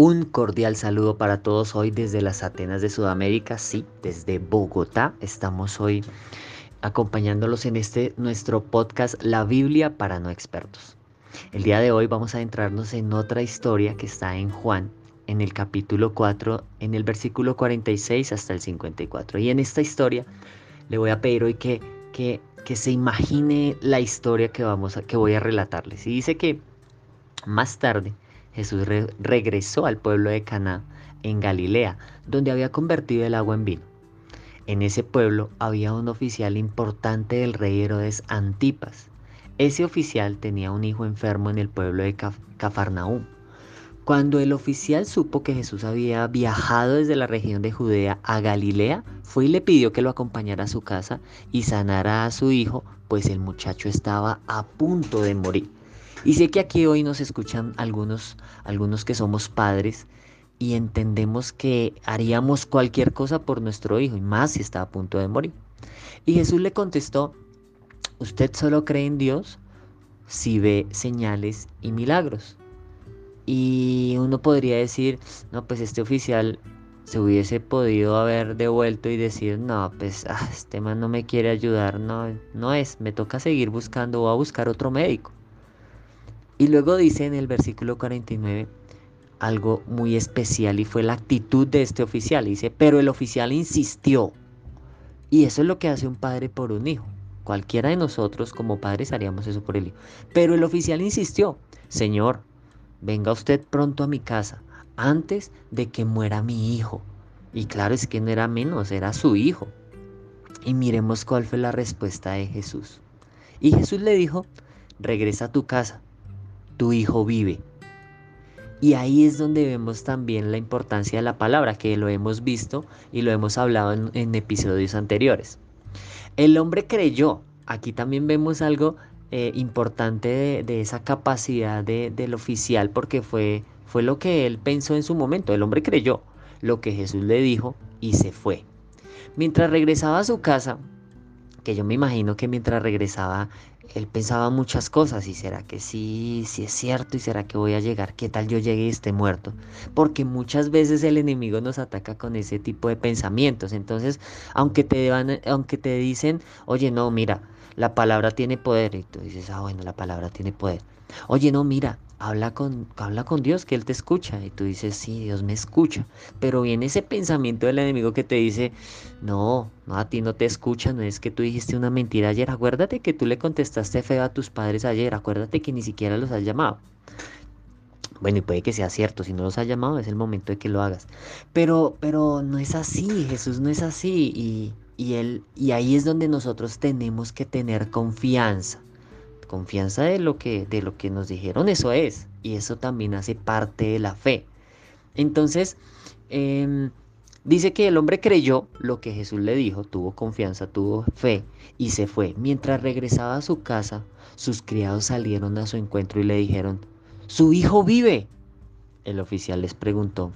Un cordial saludo para todos hoy desde las Atenas de Sudamérica, sí, desde Bogotá. Estamos hoy acompañándolos en este nuestro podcast La Biblia para no expertos. El día de hoy vamos a entrarnos en otra historia que está en Juan, en el capítulo 4, en el versículo 46 hasta el 54. Y en esta historia le voy a pedir hoy que, que, que se imagine la historia que, vamos a, que voy a relatarles. Y dice que más tarde Jesús regresó al pueblo de Caná, en Galilea, donde había convertido el agua en vino. En ese pueblo había un oficial importante del rey Herodes Antipas. Ese oficial tenía un hijo enfermo en el pueblo de Cafarnaúm. Cuando el oficial supo que Jesús había viajado desde la región de Judea a Galilea, fue y le pidió que lo acompañara a su casa y sanara a su hijo, pues el muchacho estaba a punto de morir. Y sé que aquí hoy nos escuchan algunos, algunos que somos padres y entendemos que haríamos cualquier cosa por nuestro hijo, y más si está a punto de morir. Y Jesús le contestó, usted solo cree en Dios si ve señales y milagros. Y uno podría decir, no, pues este oficial se hubiese podido haber devuelto y decir, no, pues ah, este man no me quiere ayudar, no, no es, me toca seguir buscando o a buscar otro médico. Y luego dice en el versículo 49 algo muy especial y fue la actitud de este oficial. Dice, pero el oficial insistió. Y eso es lo que hace un padre por un hijo. Cualquiera de nosotros como padres haríamos eso por el hijo. Pero el oficial insistió, Señor, venga usted pronto a mi casa antes de que muera mi hijo. Y claro, es que no era menos, era su hijo. Y miremos cuál fue la respuesta de Jesús. Y Jesús le dijo, regresa a tu casa tu hijo vive. Y ahí es donde vemos también la importancia de la palabra, que lo hemos visto y lo hemos hablado en, episodios anteriores. El hombre creyó. Aquí también vemos algo eh, importante de, esa capacidad del oficial, porque fue, fue lo que él pensó en su momento. El hombre creyó lo que Jesús le dijo y se fue. Mientras regresaba a su casa, que yo me imagino que mientras regresaba él pensaba muchas cosas y será que sí, sí es cierto y será que voy a llegar, qué tal yo llegue y esté muerto, porque muchas veces el enemigo nos ataca con ese tipo de pensamientos, entonces aunque te, van, aunque te dicen, oye no, mira, la palabra tiene poder y tú dices, ah bueno, la palabra tiene poder, oye no, mira, habla con, habla con Dios, que Él te escucha. Y tú dices, sí, Dios me escucha. Pero viene ese pensamiento del enemigo que te dice, no, no, a ti no te escucha, no es que tú dijiste una mentira ayer. Acuérdate que tú le contestaste feo a tus padres ayer, acuérdate que ni siquiera los has llamado. Bueno, y puede que sea cierto, si no los has llamado es el momento de que lo hagas. Pero, pero no es así, Jesús no es así. Y, y, él, y ahí es donde nosotros tenemos que tener confianza confianza de lo que, de lo que nos dijeron, eso es. Y eso también hace parte de la fe. Entonces, em, dice que el hombre creyó lo que Jesús le dijo, tuvo confianza, tuvo fe y se fue. Mientras regresaba a su casa, sus criados salieron a su encuentro y le dijeron, su hijo vive. El oficial les preguntó,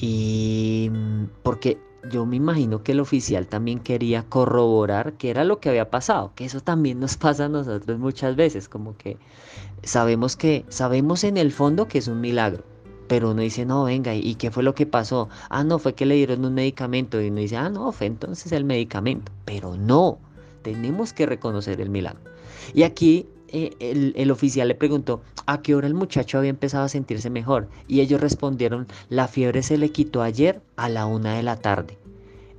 y porque yo me imagino que el oficial también quería corroborar qué era lo que había pasado, que eso también nos pasa a nosotros muchas veces, como que sabemos que sabemos en el fondo que es un milagro, pero uno dice, "No, venga, ¿y qué fue lo que pasó?" Ah, no, fue que le dieron un medicamento y uno dice, "Ah, no, fue entonces el medicamento." Pero no, tenemos que reconocer el milagro. Y aquí eh, el, oficial le preguntó a qué hora el muchacho había empezado a sentirse mejor y ellos respondieron, la fiebre se le quitó ayer a la una de la tarde.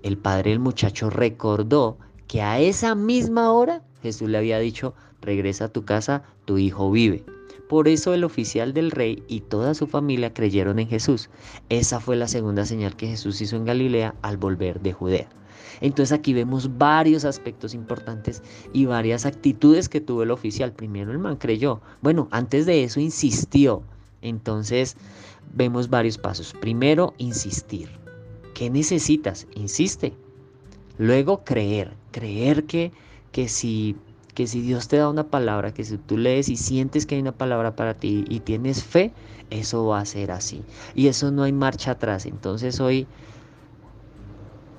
El padre del muchacho recordó que a esa misma hora Jesús le había dicho, regresa a tu casa, tu hijo vive. Por eso el oficial del rey y toda su familia creyeron en Jesús. Esa fue la segunda señal que Jesús hizo en Galilea al volver de Judea. Entonces aquí vemos varios aspectos importantes y varias actitudes que tuvo el oficial. Primero el man creyó. Bueno, antes de eso insistió. Entonces vemos varios pasos. Primero, insistir. ¿Qué necesitas? Insiste. Luego, creer. Creer que, que si que si Dios te da una palabra, que si tú lees y sientes que hay una palabra para ti y tienes fe, eso va a ser así. Y eso no hay marcha atrás. Entonces hoy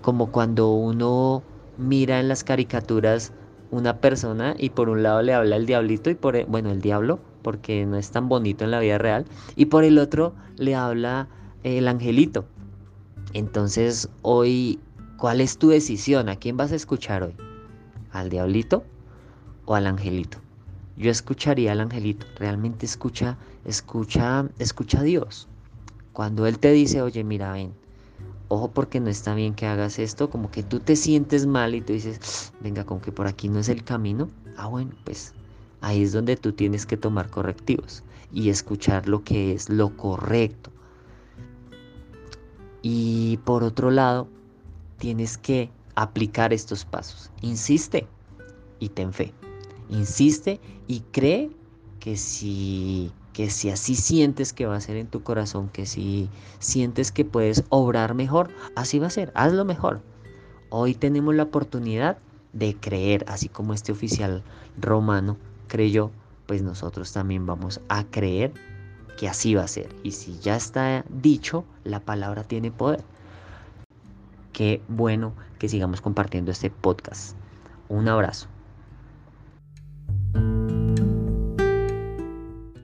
como cuando uno mira en las caricaturas una persona y por un lado le habla el diablito y por, e, bueno, el diablo porque no es tan bonito en la vida real. Y por el otro le habla el angelito. Entonces hoy, ¿cuál es tu decisión? ¿A quién vas a escuchar hoy? ¿Al diablito o al angelito? Yo escucharía al angelito. Realmente escucha, escucha, escucha a Dios. Cuando Él te dice, oye, mira, ven, ojo porque no está bien que hagas esto, como que tú te sientes mal y tú dices, venga, con que por aquí no es el camino. Ah, bueno, pues ahí es donde tú tienes que tomar correctivos y escuchar lo que es lo correcto. Y por otro lado, tienes que aplicar estos pasos. Insiste y ten fe. Insiste y cree que si que si así sientes que va a ser en tu corazón, que si sientes que puedes obrar mejor, así va a ser, hazlo mejor. Hoy tenemos la oportunidad de creer, así como este oficial romano creyó, pues nosotros también vamos a creer que así va a ser. Y si ya está dicho, la palabra tiene poder. Qué bueno que sigamos compartiendo este podcast. Un abrazo.